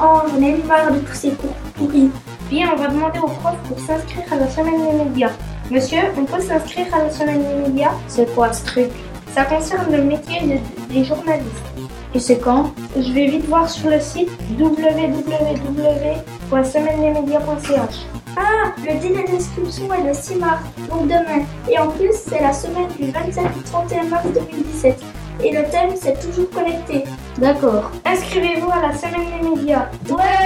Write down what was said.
Oh, j'en ai marre de tous ces cours pourris. Bien, on va demander aux profs pour s'inscrire à la semaine des médias. Monsieur, on peut s'inscrire à la semaine des médias? C'est quoi ce truc? Ça concerne le métier de- des journalistes. Et c'est quand? Je vais vite voir sur le site. Ah, le délai d'inscription est le 6 mars, donc demain. Et en plus, c'est la semaine du 27 au 31 mars 2017. Et le thème, c'est toujours connecté. D'accord. Inscrivez-vous à la semaine des médias. Ouais